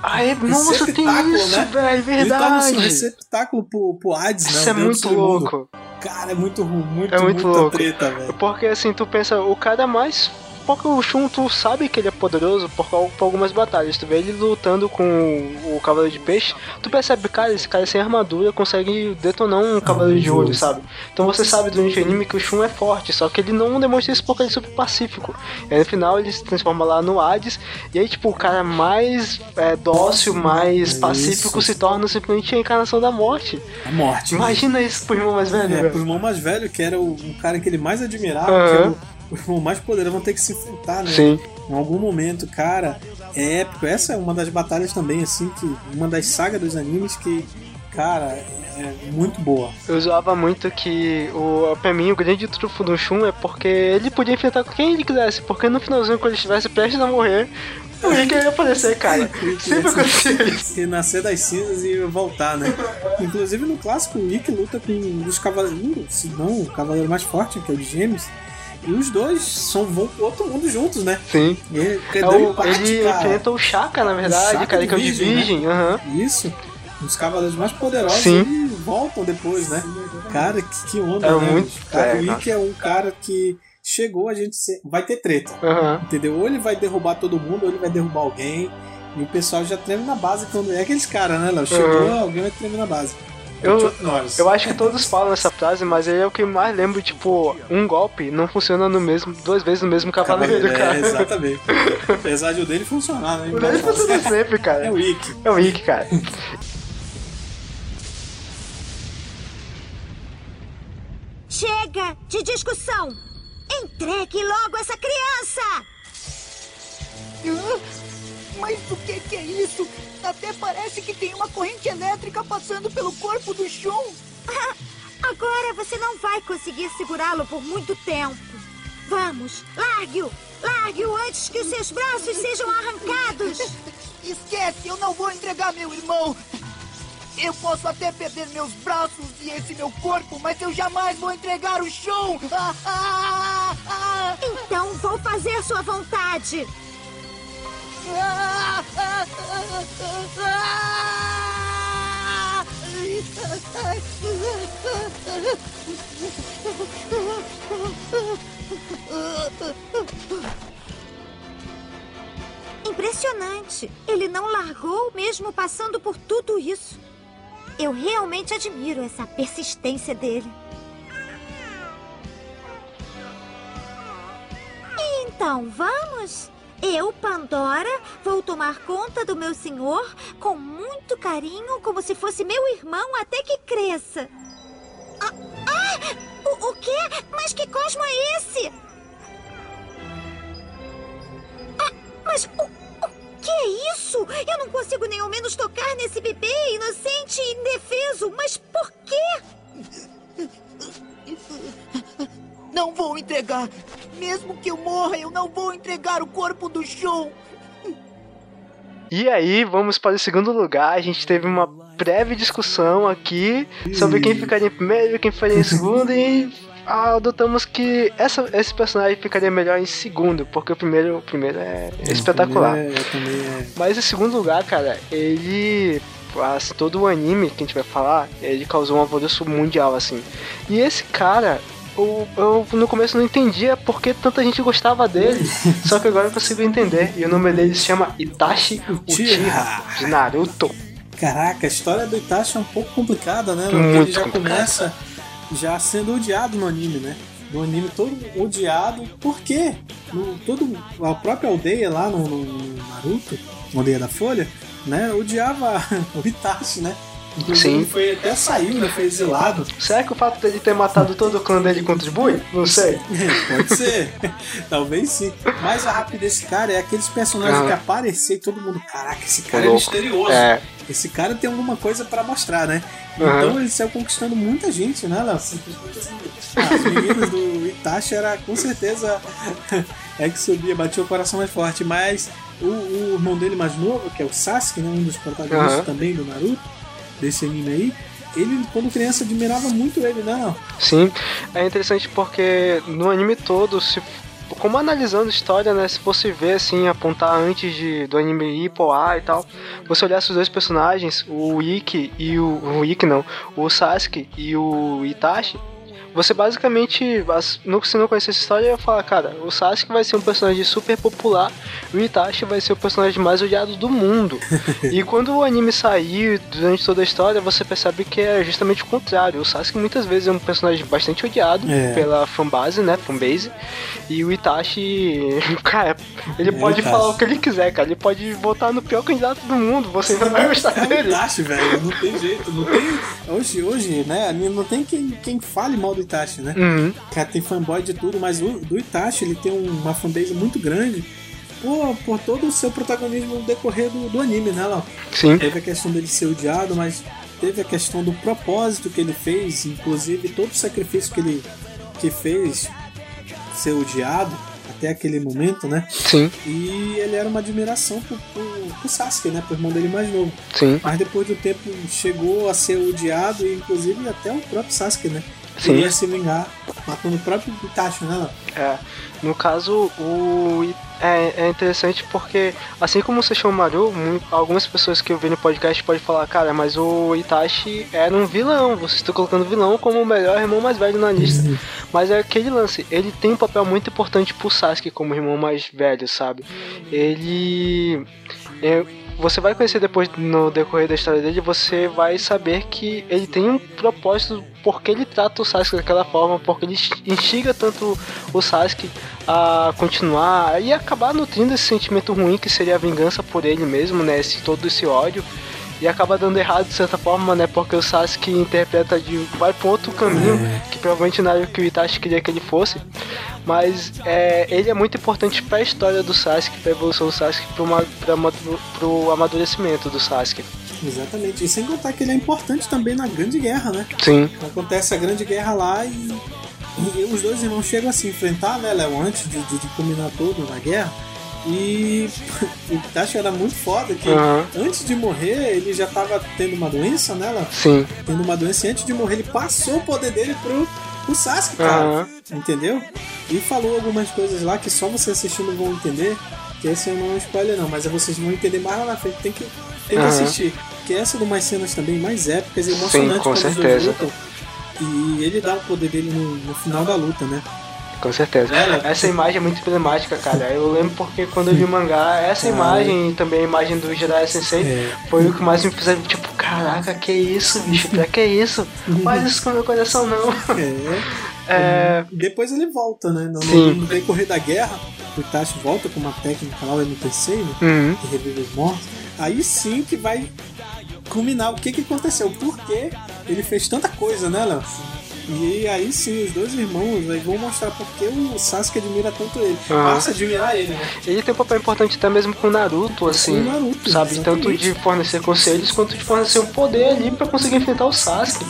Ah, é, nossa, tem isso, né? velho, Ele torna-se um verdade. receptáculo pro, pro né? Isso é muito louco. Cara, é muito ruim, muito, É muito muita louco. treta, velho. Porque assim, tu pensa, o cara mais. O Shun, tu sabe que ele é poderoso por, por algumas batalhas. Tu vê ele lutando com o, o Cavaleiro de Peixe, tu percebe, cara, esse cara sem armadura consegue detonar um Cavaleiro de Ouro, sabe? Então você sabe durante o anime que o Shun é forte, só que ele não demonstra isso porque ele é super pacífico. E aí no final ele se transforma lá no Hades, e aí tipo, o cara mais é, dócil, mais pacífico se torna simplesmente a encarnação da morte. A morte. Imagina isso pro irmão mais velho, É, velho. pro irmão mais velho, que era o, o cara que ele mais admirava, Aham. Que *laughs* era o, o irmão mais poderoso, vão ter que se enfrentar, né? Sim. Em algum momento, cara, é épico. Essa é uma das batalhas também, assim, que. Uma das sagas dos animes que, cara, é muito boa. Eu zoava muito que o, pra mim o grande trunfo do Shun é porque ele podia enfrentar com quem ele quisesse, porque no finalzinho, quando ele estivesse prestes a morrer, o Rick ia aparecer, cara. *laughs* Sempre acontecia isso. *laughs* E nascer das cinzas e voltar, né? Inclusive no clássico, o Rick luta com um dos cavaleiros, se não, o cavaleiro mais forte, que é o de Gêmeos. E os dois são, vão pro outro mundo juntos, né? Sim. E É o- empate, ele cara. enfrenta o Shaka, na verdade, Shaka cara, que é o de Virgem, né? Aham. Isso. Os cavaleiros mais poderosos Sim. e voltam depois, né? Cara, que, que onda, É né? muito- Cara, é, o Rick é um cara que chegou a gente ser... vai ter treta. Aham. Entendeu? Ou ele vai derrubar todo mundo, ou ele vai derrubar alguém. E o pessoal já treme na base quando é aqueles caras, né, Léo? Chegou, Uhum. alguém vai tremer na base. Eu, eu acho que todos falam essa frase, mas ele é o que mais lembro, tipo, um golpe não funciona no mesmo, duas vezes no mesmo cavaleiro, é, cara. exatamente. Apesar de o dele funcionar, né? O dele funciona sempre, cara. É o Rick. É o Rick, cara. Chega de discussão! Entregue logo essa criança! Mas o que, que é isso? Até parece que tem uma corrente elétrica passando pelo corpo do Shun. *laughs* Agora você não vai conseguir segurá-lo por muito tempo. Vamos, largue-o! Largue-o antes que os seus braços sejam arrancados! *laughs* Esquece, eu não vou entregar meu irmão. Eu posso até perder meus braços e esse meu corpo, mas eu jamais vou entregar o ah. *laughs* Então vou fazer sua vontade! Impressionante! Ele não largou mesmo passando por tudo isso. Eu realmente admiro essa persistência dele. Então, vamos? Eu, Pandora, vou tomar conta do meu senhor com muito carinho, como se fosse meu irmão até que cresça. Ah! ah! O, o quê? Mas que cosmo é esse? Ah, mas o, o que é isso? Eu não consigo nem ao menos tocar nesse bebê inocente e indefeso. Mas por quê? *laughs* Não vou entregar. Mesmo que eu morra, eu não vou entregar o corpo do Shun. E aí, vamos para o segundo lugar. A gente teve uma breve discussão aqui sobre quem ficaria em primeiro, quem ficaria em segundo e adotamos que essa, esse personagem ficaria melhor em segundo, porque o primeiro, o primeiro é espetacular. É, também é. Mas em segundo lugar, cara, ele. Assim, todo o anime que a gente vai falar, ele causou um alvoroço mundial, assim. E esse cara, eu, eu no começo não entendia por que tanta gente gostava dele. *laughs* só que agora eu consigo entender. E o nome dele se chama Itachi Uchiha, de Naruto. Caraca, a história do Itachi é um pouco complicada, né? Porque Muito ele já complicado. começa já sendo odiado no anime, né? No anime todo odiado, por quê? No, todo, a própria aldeia lá no, no- no Naruto, aldeia da Folha, né? Odiava *laughs* o Itachi, né? Inclusive Sim. ele foi até saiu, né? Foi exilado. Será que o fato dele ter matado todo o clã dele contribui? Não sei. Pode ser. *laughs* Talvez sim. Mas a rapidez desse cara é aqueles personagens Aham. que aparecem e todo mundo, caraca, esse cara Louco. é misterioso. É. Esse cara tem alguma coisa pra mostrar, né? Aham. Então ele saiu conquistando muita gente, né, Léo? Ah, os meninos do Itachi era com certeza *laughs* é que subia, batia o coração mais forte, mas o, o irmão dele mais novo, que é o Sasuke, né, um dos protagonistas Aham. também do Naruto, desse anime aí, ele, quando criança, admirava muito ele, né? Sim, é interessante porque no anime todo, se, como analisando história, né, se fosse ver assim, apontar antes de, do anime ir pro ar e tal, você olhasse os dois personagens, o Ikki e o, o Ikki não, o Sasuke e o Itachi, você basicamente, se não conhecesse a história, ia falar, cara, o Sasuke vai ser um personagem super popular, e o Itachi vai ser o personagem mais odiado do mundo. *laughs* e quando o anime sair, durante toda a história, você percebe que é justamente o contrário. O Sasuke muitas vezes é um personagem bastante odiado É. pela fanbase, né, fanbase, e o Itachi, *laughs* cara, ele É, pode falar o que ele quiser, cara, ele pode votar no pior candidato do mundo, você ainda vai gostar É o dele. Itachi, velho, não tem jeito, não tem... Hoje, hoje, né, não tem quem, quem fale mal do Itachi, né? Uhum. Cara, tem fanboy de tudo, mas o do Itachi, ele tem um- uma fanbase muito grande por, por todo o seu protagonismo no decorrer do, do anime, né, Léo? Sim. Teve a questão dele ser odiado, mas teve a questão do propósito que ele fez, inclusive todo o sacrifício que ele que fez ser odiado até aquele momento, né? Sim. E ele era uma admiração pro, pro Sasuke, né? Pro irmão dele mais novo. Sim. Mas depois do tempo chegou a ser odiado, e inclusive até o próprio Sasuke, né? Sim. Ia se vingar, matando o próprio Itachi, né? É, no caso, o é, é interessante porque, assim como o Sesshomaru, mu- algumas pessoas que eu vi no podcast podem falar, cara, mas o Itachi era um vilão, você está colocando vilão como o melhor irmão mais velho na lista. Mas é aquele lance, ele tem um papel muito importante pro Sasuke como irmão mais velho, sabe? Ele. é, você vai conhecer depois no decorrer da história dele, você vai saber que ele tem um propósito porque ele trata o Sasuke daquela forma, porque ele instiga tanto o Sasuke a continuar e acabar nutrindo esse sentimento ruim que seria a vingança por ele mesmo, né? Esse, todo esse ódio. E acaba dando errado de certa forma, né? Porque o Sasuke interpreta de. vai pra outro caminho, que provavelmente não era o que o Itachi queria que ele fosse. Mas é, ele é muito importante pra história do Sasuke, pra evolução do Sasuke, pro, ma- pra, amadu- pro amadurecimento do Sasuke. Exatamente. E sem contar que ele é importante também na Grande Guerra, né? Sim. Acontece a Grande Guerra lá e, e os dois irmãos chegam a se enfrentar, né, Léo, antes de, de, de culminar tudo na guerra. E *laughs* o Itachi era muito foda que Aham. antes de morrer ele já tava tendo uma doença, né, Léo? Sim. Tendo uma doença e antes de morrer ele passou o poder dele pro, pro Sasuke, cara. Aham. Entendeu? E falou algumas coisas lá que só você assistindo vão entender. Que esse não é um spoiler não, mas vocês vão entender mais lá na frente. Tem que, tem que Aham. assistir. Que essa é uma das cenas também mais épicas e emocionantes com os dois certeza. lutam. E ele dá o poder dele no, no final da luta, né? Com certeza. É, Essa imagem é muito emblemática, cara. Eu lembro porque quando eu vi o mangá, essa *laughs* imagem e também a imagem do Jiraiya Sensei É. foi o que mais me fez, tipo, caraca, que isso, bicho, pra que isso? Faz isso com o meu coração, não. É. *laughs* É. Depois ele volta, né? No, Sim. no decorrer da guerra, o Itachi volta com uma técnica lá, o MTC, né? Uhum. Que revive os mortos. Aí sim que vai culminar o que, que aconteceu. Por que ele fez tanta coisa, né, Léo? E aí sim, os dois irmãos aí vão mostrar porque o Sasuke admira tanto ele. Aham. Passa a admirar ele, né? Ele tem um papel importante até mesmo com o Naruto, assim. Com Naruto, sabe? exatamente. Tanto de fornecer conselhos quanto de fornecer um poder ali pra conseguir enfrentar o Sasuke.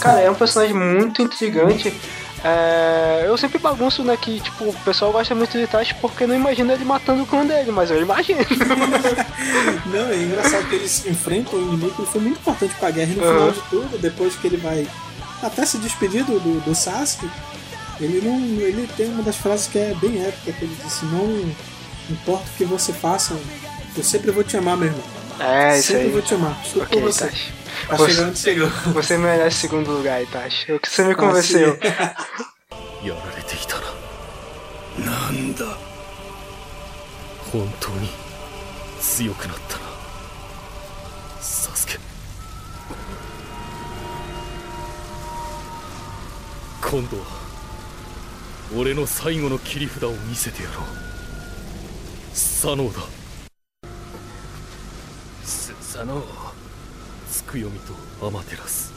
Cara, é um personagem muito intrigante. É, eu sempre bagunço, né, que tipo, o pessoal gosta muito de Itachi porque não imagina ele matando o clã dele, mas eu imagino. *laughs* Não, é engraçado que eles enfrentam o inimigo, ele foi muito importante pra guerra. E no Aham. final de tudo, depois que ele vai até se despedir do, do, do Sasuke, ele não. ele tem uma das frases que é bem épica, que ele disse, não importa o que você faça, eu sempre vou te amar, meu irmão. É, isso sempre aí. vou te amar. Estou Ok, por você. Itachi. Tá Você- chegando, chegou. Você merece segundo lugar, Itachi. O que você me Ah, convenceu. *laughs* やられていたななんだ本当に強くなった 今度は俺の最後の切り札を見せてやろう。左脳だ。スサノーツクヨミとアマテラス。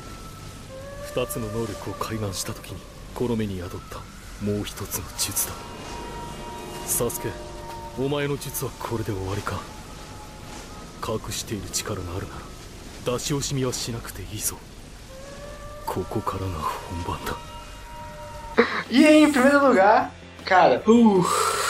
二つの能力を開眼した時にこの目に宿ったもう一つの術だ。サスケお前の術はこれで終わりか。隠している力があるなら出し惜しみはしなくていいぞ。ここからが本番だ。E em primeiro lugar, cara,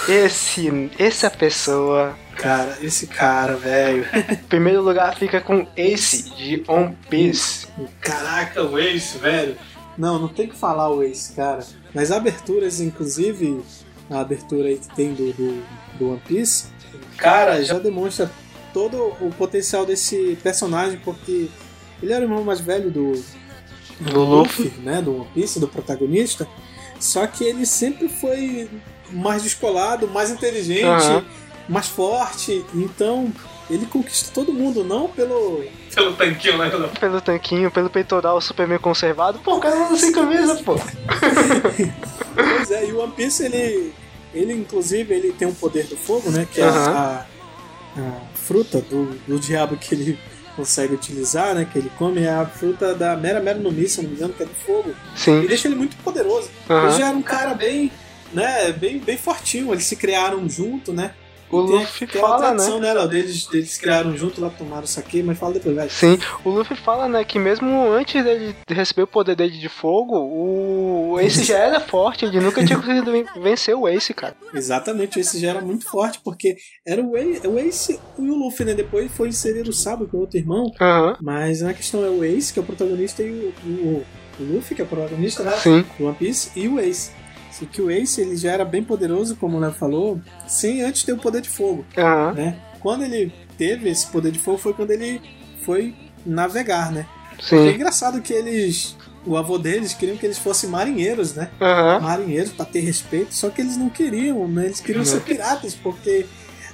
esse, essa pessoa cara, esse cara, velho. Primeiro lugar fica com Ace, de One Piece. Caraca, o Ace, velho. Não, não tem que falar o Ace, cara. Nas aberturas, inclusive, a abertura aí que tem do, do, do One Piece, cara, já demonstra todo o potencial desse personagem, porque ele era o irmão mais velho do, Do Luffy. né? Do One Piece, do protagonista. Só que ele sempre foi mais descolado, mais inteligente, Aham. mais forte. Então, ele conquista todo mundo, não pelo. Pelo tanquinho lá. Pelo tanquinho, pelo peitoral super bem conservado. Pô, o cara anda sem camisa, pô. *laughs* Pois é, e o One Piece, ele, ele inclusive, ele tem um poder do fogo, né? Que é a, a fruta do, do diabo que ele consegue utilizar, né? Que ele come, é a fruta da Mera Mera no Mi, se não me engano, que é do fogo. Sim. E deixa ele muito poderoso. Aham. Ele já era um cara bem, né? Bem, bem fortinho. Eles se criaram junto, né? O E tem Luffy aquela fala, tradição, né? né, Léo? Deles, deles se criaram junto lá, tomaram saque, mas fala depois, vai. Sim, o Luffy fala, né, que mesmo antes dele receber o poder dele de fogo, o Ace *laughs* já era forte, ele nunca tinha conseguido ven- vencer o Ace, cara. Exatamente, o Ace já era muito forte, porque era o Ace, o Ace e o Luffy, né? Depois foi inserir o Sabo, que é o outro irmão. Aham. Mas na questão é o Ace, que é o protagonista, e o, o, o Luffy, que é o protagonista né, Sim. do One Piece, e o Ace. Que o Ace ele já era bem poderoso, como o Léo falou, sem antes ter o poder de fogo. Aham. Né? Quando ele teve esse poder de fogo foi quando ele foi navegar, né? Sim. É engraçado que eles. O avô deles queriam que eles fossem marinheiros, né? Aham. Marinheiros pra ter respeito, só que eles não queriam, né? Eles queriam ser piratas, porque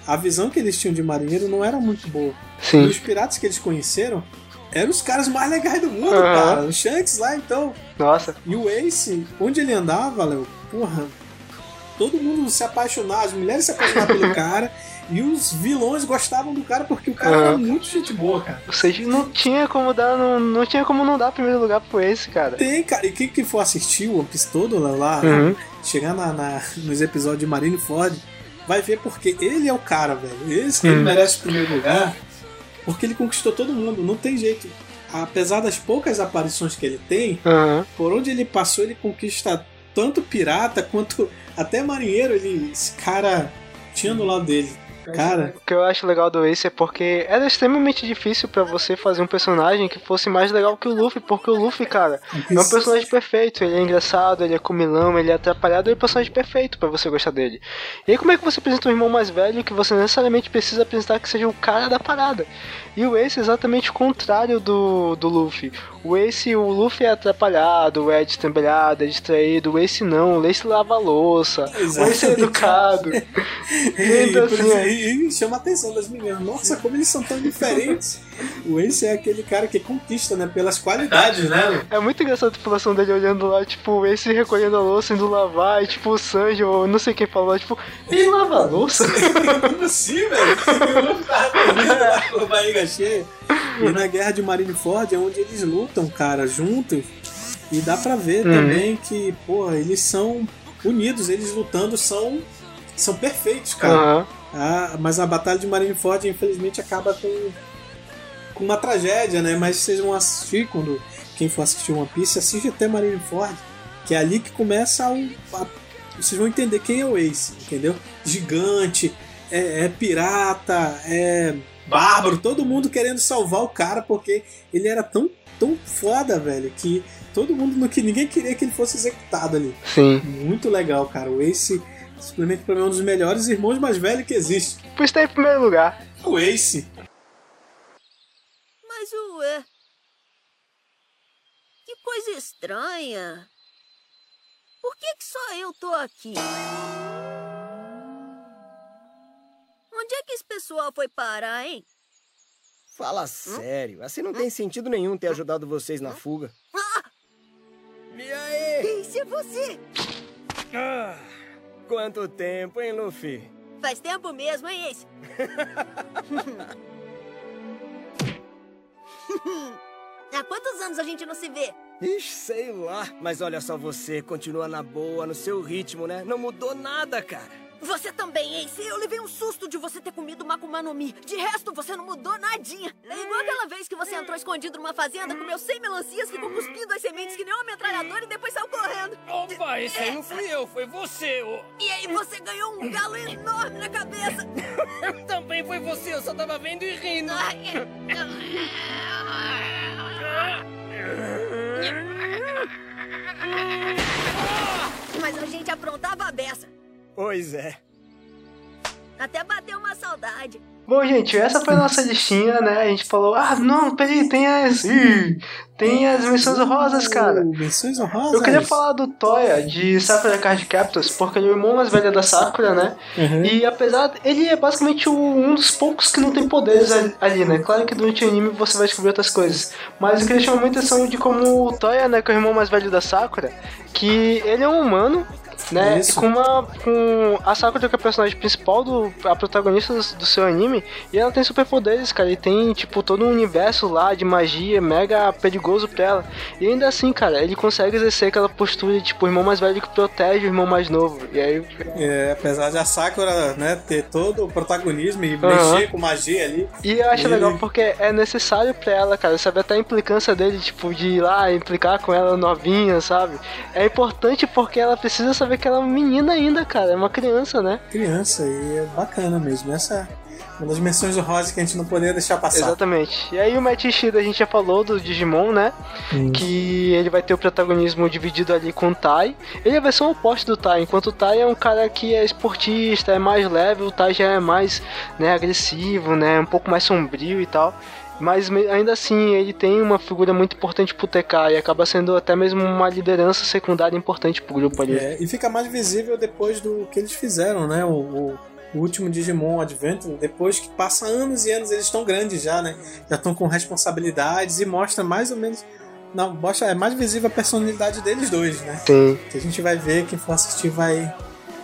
a visão que eles tinham de marinheiro não era muito boa. Sim. E os piratas que eles conheceram eram os caras mais legais do mundo, Aham. cara. O Shanks lá, então. Nossa. E o Ace, onde ele andava, Léo, porra, todo mundo se apaixonava, as mulheres se apaixonavam pelo *laughs* cara, e os vilões gostavam do cara porque o cara era Aham. muito gente boa, cara. Ou seja, não tinha como dar, não, não tinha como não dar primeiro lugar pro Ace, cara. Tem, cara, e quem que for assistir o One Piece todo lá, lá Uhum. chegar na, na- nos episódios de Marineford, vai ver porque ele é o cara, velho. Esse ele Uhum. merece o primeiro lugar, porque ele conquistou todo mundo, não tem jeito. Apesar das poucas aparições que ele tem, Aham. por onde ele passou, ele conquista tanto pirata quanto *laughs* até marinheiro. Ele, esse cara tinha do lado dele. Cara, O que eu acho legal do Ace é porque era extremamente difícil pra você fazer um personagem que fosse mais legal que o Luffy, porque o Luffy, cara, é um personagem perfeito. Ele é engraçado, ele é comilão, ele é atrapalhado, ele é um personagem perfeito pra você gostar dele. E aí, como é que você apresenta um irmão mais velho que você necessariamente precisa apresentar que seja o cara da parada? E o Ace é exatamente o contrário do, do Luffy. O Ace, o Luffy é atrapalhado, é destembelhado, é distraído. O Ace não, o Ace lava a louça, o Ace é Exatamente. educado. *laughs* e, por assim, isso- e- chama a atenção das meninas. Nossa, como eles são tão diferentes. o Ace é aquele cara que conquista, né? Pelas qualidades, né? É muito engraçado a tripulação dele olhando lá, tipo, esse recolhendo a louça, indo lavar, e tipo, o Sanji, ou não sei quem falou, tipo, ele lava a louça? *laughs* Como assim, velho? Eu tava com a barriga cheia. E na guerra de Marineford é onde eles lutam, cara, juntos. E dá pra ver Uhum. também que, porra, eles são unidos, eles lutando são, são perfeitos, cara. Aham. Ah, mas a batalha de Marineford, infelizmente, acaba com, com uma tragédia, né? Mas vocês vão assistir quando quem for assistir One Piece, assiste até Marineford, que é ali que começa o, a- vocês vão entender quem é o Ace, entendeu? Gigante, é, é pirata, é bárbaro, todo mundo querendo salvar o cara porque ele era tão tão foda, velho, que todo mundo que ninguém queria que ele fosse executado ali. Sim. Muito legal, cara. O Ace simplesmente pra mim é um dos melhores irmãos mais velhos que existe. Por isso tá em primeiro lugar. O Ace. Mas ué. Que coisa estranha. Por que, que só eu tô aqui? Onde é que esse pessoal foi parar, hein? Fala sério, assim não tem sentido nenhum ter ajudado vocês na fuga. E aí? Isso é você! Ah, quanto tempo, hein, Luffy? Faz tempo mesmo, hein, Ace? *laughs* Há quantos anos a gente não se vê? Ixi, sei lá. Mas olha só você, continua na boa, no seu ritmo, né? Não mudou nada, cara. Você também, Ace. Eu levei um susto no Mi. De resto, você não mudou nadinha. É igual aquela vez que você entrou escondido numa fazenda, comeu 100 melancias, ficou cuspindo as sementes que nem uma metralhadora e depois saiu correndo. Opa, esse aí não fui eu, foi você, ô. E aí você ganhou um galo enorme na cabeça. *laughs* Também foi você, eu só tava vendo e rindo. Mas a gente aprontava a beça. Pois é. Até bateu uma saudade. Bom, gente, essa foi a nossa listinha, né? A gente falou, ah, não, peraí, tem as. Ih, tem as menções honrosas, cara. Menções honrosas? Eu queria falar do Toya, de Sakura Card Captors, porque ele é o irmão mais velho da Sakura, né? Uhum. E apesar. Ele é basicamente o- um dos poucos que não tem poderes ali, ali, né? Claro que durante o anime você vai descobrir outras coisas. Mas eu queria chamar muita atenção de como o Toya, né, que é o irmão mais velho da Sakura, que ele é um humano. Né? Isso. E com uma. Com a Sakura que é a personagem principal do. a protagonista do, do seu anime. E ela tem superpoderes, cara. E tem, tipo, todo um universo lá de magia mega perigoso pra ela. E ainda assim, cara, ele consegue exercer aquela postura de, tipo, o irmão mais velho que protege o irmão mais novo. E aí. É, apesar de a Sakura né, ter todo o protagonismo e Aham. mexer com magia ali. E eu acho ele- legal porque é necessário pra ela, cara, saber até a implicância dele, tipo, de ir lá implicar com ela novinha, sabe? É importante porque ela precisa saber que ela uma menina ainda, cara, é uma criança, né? Criança, e é bacana mesmo. Essa é uma das menções honrosas que a gente não poderia deixar passar. Exatamente. E aí o Matt Ishida a gente já falou do Digimon, né? Hum. Que ele vai ter o protagonismo dividido ali com o Tai. Ele é a versão oposta do Tai, enquanto o Tai é um cara que é esportista, é mais leve, o Tai já é mais né, agressivo, né? Um pouco mais sombrio e tal. Mas ainda assim, ele tem uma figura muito importante pro TK e acaba sendo até mesmo uma liderança secundária importante pro grupo ali. É, e fica mais visível depois do que eles fizeram, né? O, o- o último Digimon Adventure, depois que passa anos e anos, eles estão grandes já, né? Já estão com responsabilidades e mostra mais ou menos. Não, mostra, é mais visível a personalidade deles dois, né? Sim. Que a gente vai ver, quem for assistir vai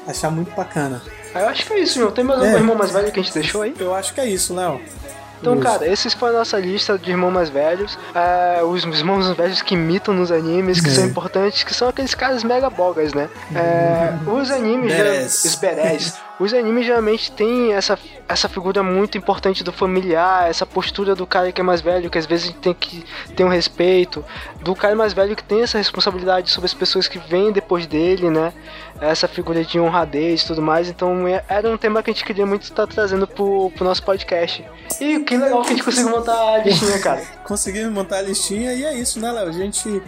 achar muito bacana. Aí eu acho que é isso, João. Tem mais É. algum irmão mais velho que a gente deixou aí? Eu acho que é isso, Léo. Então, Isso. cara, esses foi a nossa lista de irmãos mais velhos. É, os irmãos mais velhos que imitam nos animes, que É. são importantes, que são aqueles caras mega bogas, né? É, os animes. Os berés. *laughs* Os animes geralmente têm essa, essa figura muito importante do familiar, essa postura do cara que é mais velho, que às vezes tem que ter um respeito, do cara mais velho que tem essa responsabilidade sobre as pessoas que vêm depois dele, né? Essa figura de honradez e tudo mais. Então é- era um tema que a gente queria muito estar trazendo pro, pro nosso podcast. E que legal que a gente conseguiu montar a listinha, cara. Conseguimos montar a listinha e é isso, né, Léo? A gente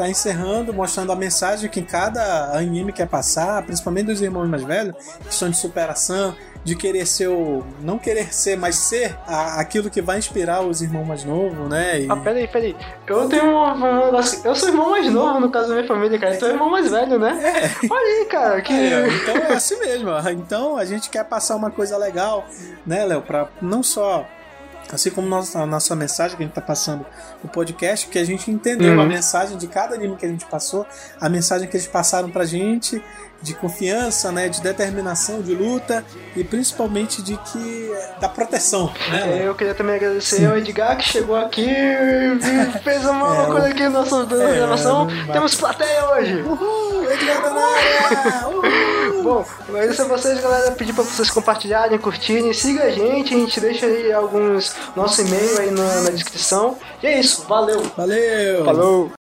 tá encerrando, mostrando a mensagem que cada anime quer passar, principalmente dos irmãos mais velhos, questão de superação, de querer ser o. não querer ser, mas ser a- aquilo que vai inspirar os irmãos mais novos, né? E- Ah, peraí, peraí. Eu tenho um, um negócio. Eu sou irmão mais novo no caso da minha família, cara. Então é irmão mais velho, né? Olha aí, cara. Que... É, então é assim mesmo. Então a gente quer passar uma coisa legal, né, Léo? Pra não só. Assim como nossa, a nossa mensagem que a gente tá passando no podcast, que a gente entendeu Uhum. a mensagem de cada anime que a gente passou, a mensagem que eles passaram pra gente, de confiança, né, de determinação, de luta e principalmente de que da proteção, né? Léo? Eu queria também agradecer ao Edgar que chegou aqui e *laughs* fez uma É, loucura aqui na nossa É, gravação. Temos plateia hoje! Uhul! Edgar na área! Uhul! *laughs* Bom, agradeço a vocês, galera. Pedir pra vocês compartilharem, curtirem. Siga a gente, a gente deixa aí alguns. nosso e-mail aí na, na descrição. E é isso, valeu! Valeu! Falou!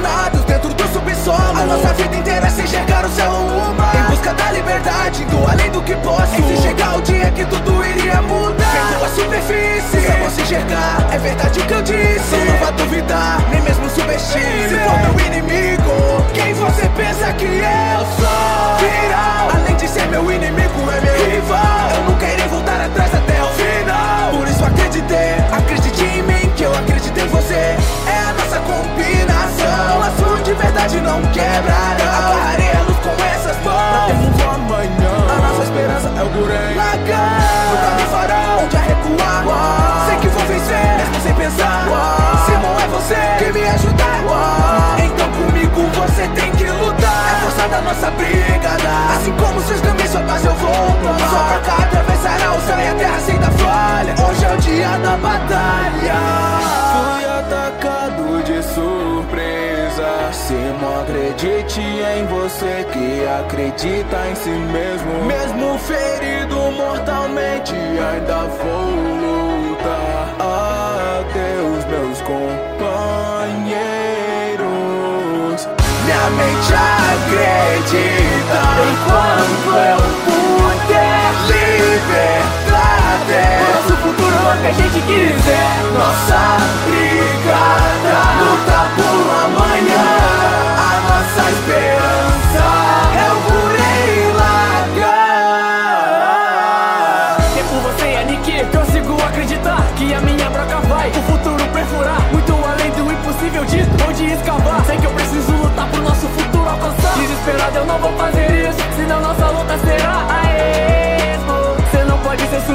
Aprisionados dentro do subsolo. A nossa vida inteira é sem enxergar o céu uma. Em busca da liberdade, indo além do que posso. E se chegar o dia que tudo iria mudar. Vendo a superfície, precisamos se enxergar É verdade o que eu disse, não vá duvidar Nem mesmo subestime, se for meu inimigo Quem você pensa que eu sou? Viral, além de ser meu inimigo é meu rival. Eu nunca irei voltar atrás até o final. Por isso acreditei, acredite em mim Que eu acredito em você. É a nossa combinação Laço de verdade não quebrarão Agarrarei a luz com essas mãos. Temos um amanhã. A nossa esperança é o Gurem. Lagan Nunca me farão onde a recuar. Sei que vou vencer, mesmo sem pensar. Simon é você que me ajudar Então comigo você tem que lutar. É força da nossa brigada. Assim como seus caminhos, sua paz eu vou tomar. Sua faca atravessará o céu e a terra sem dar falha. Hoje é o dia da batalha. Fui atacado máximo. Acredite em você que acredita em si mesmo. Mesmo ferido mortalmente, ainda vou lutar. Adeus, meus companheiros. Minha mente acredita enquanto eu puder liberdade. Nosso futuro é o que a gente quiser. Nossa brigada,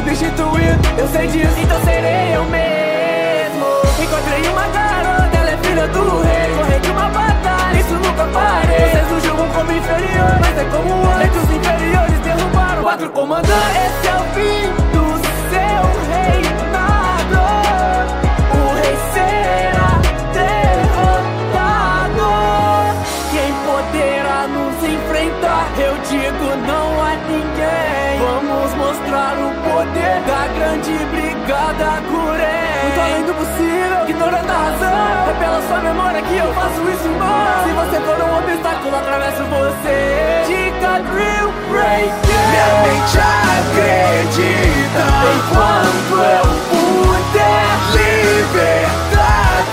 substituído, eu sei disso, então serei eu mesmo. Encontrei uma garota, ela é filha do rei. Correr de uma batalha, isso nunca parei. Vocês nos julgam como inferior, mas é como antes os inferiores derrubaram quatro comandantes. Esse é o fim do seu reinado. O rei será Eu digo não a ninguém. Vamos mostrar o poder da grande brigada Gurei. Muito além do possível, ignorando a razão. É pela sua memória que eu faço isso, irmão. Se você for um obstáculo, atravesso você. Dica Drill Break. Minha mente acredita enquanto eu puder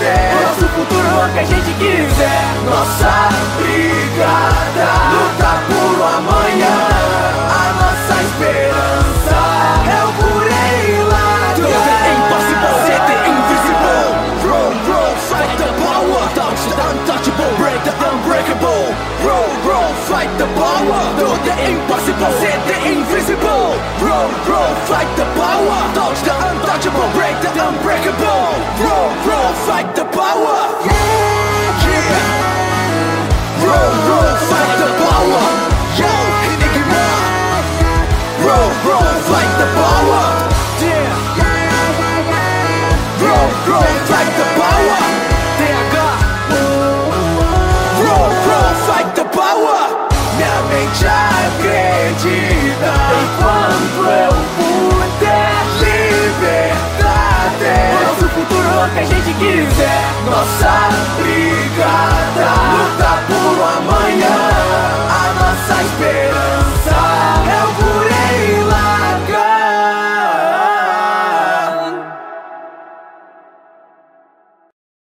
liberdade. Nosso futuro é o que a gente quiser. Nossa brigada, luta por amanhã. A nossa esperança é o Gurei Do the impossible, set the invisible. Roll, roll, fight the power. Touch the untouchable, break the unbreakable. Roll, roll, fight the power. Do the impossible, set the invisible. Roll, roll, fight the power. Touch the untouchable, break the unbreakable. Roll, roll, fight the power. Yeah, yeah. Roll, roll, fight the power. Yo, Enigma. Roll, roll, fight the power. Yeah. Roll, roll, fight the power. TH. Roll, roll, fight the power. Minha mente acredita enquanto eu que a gente quiser. Nossa brigada luta por amanhã.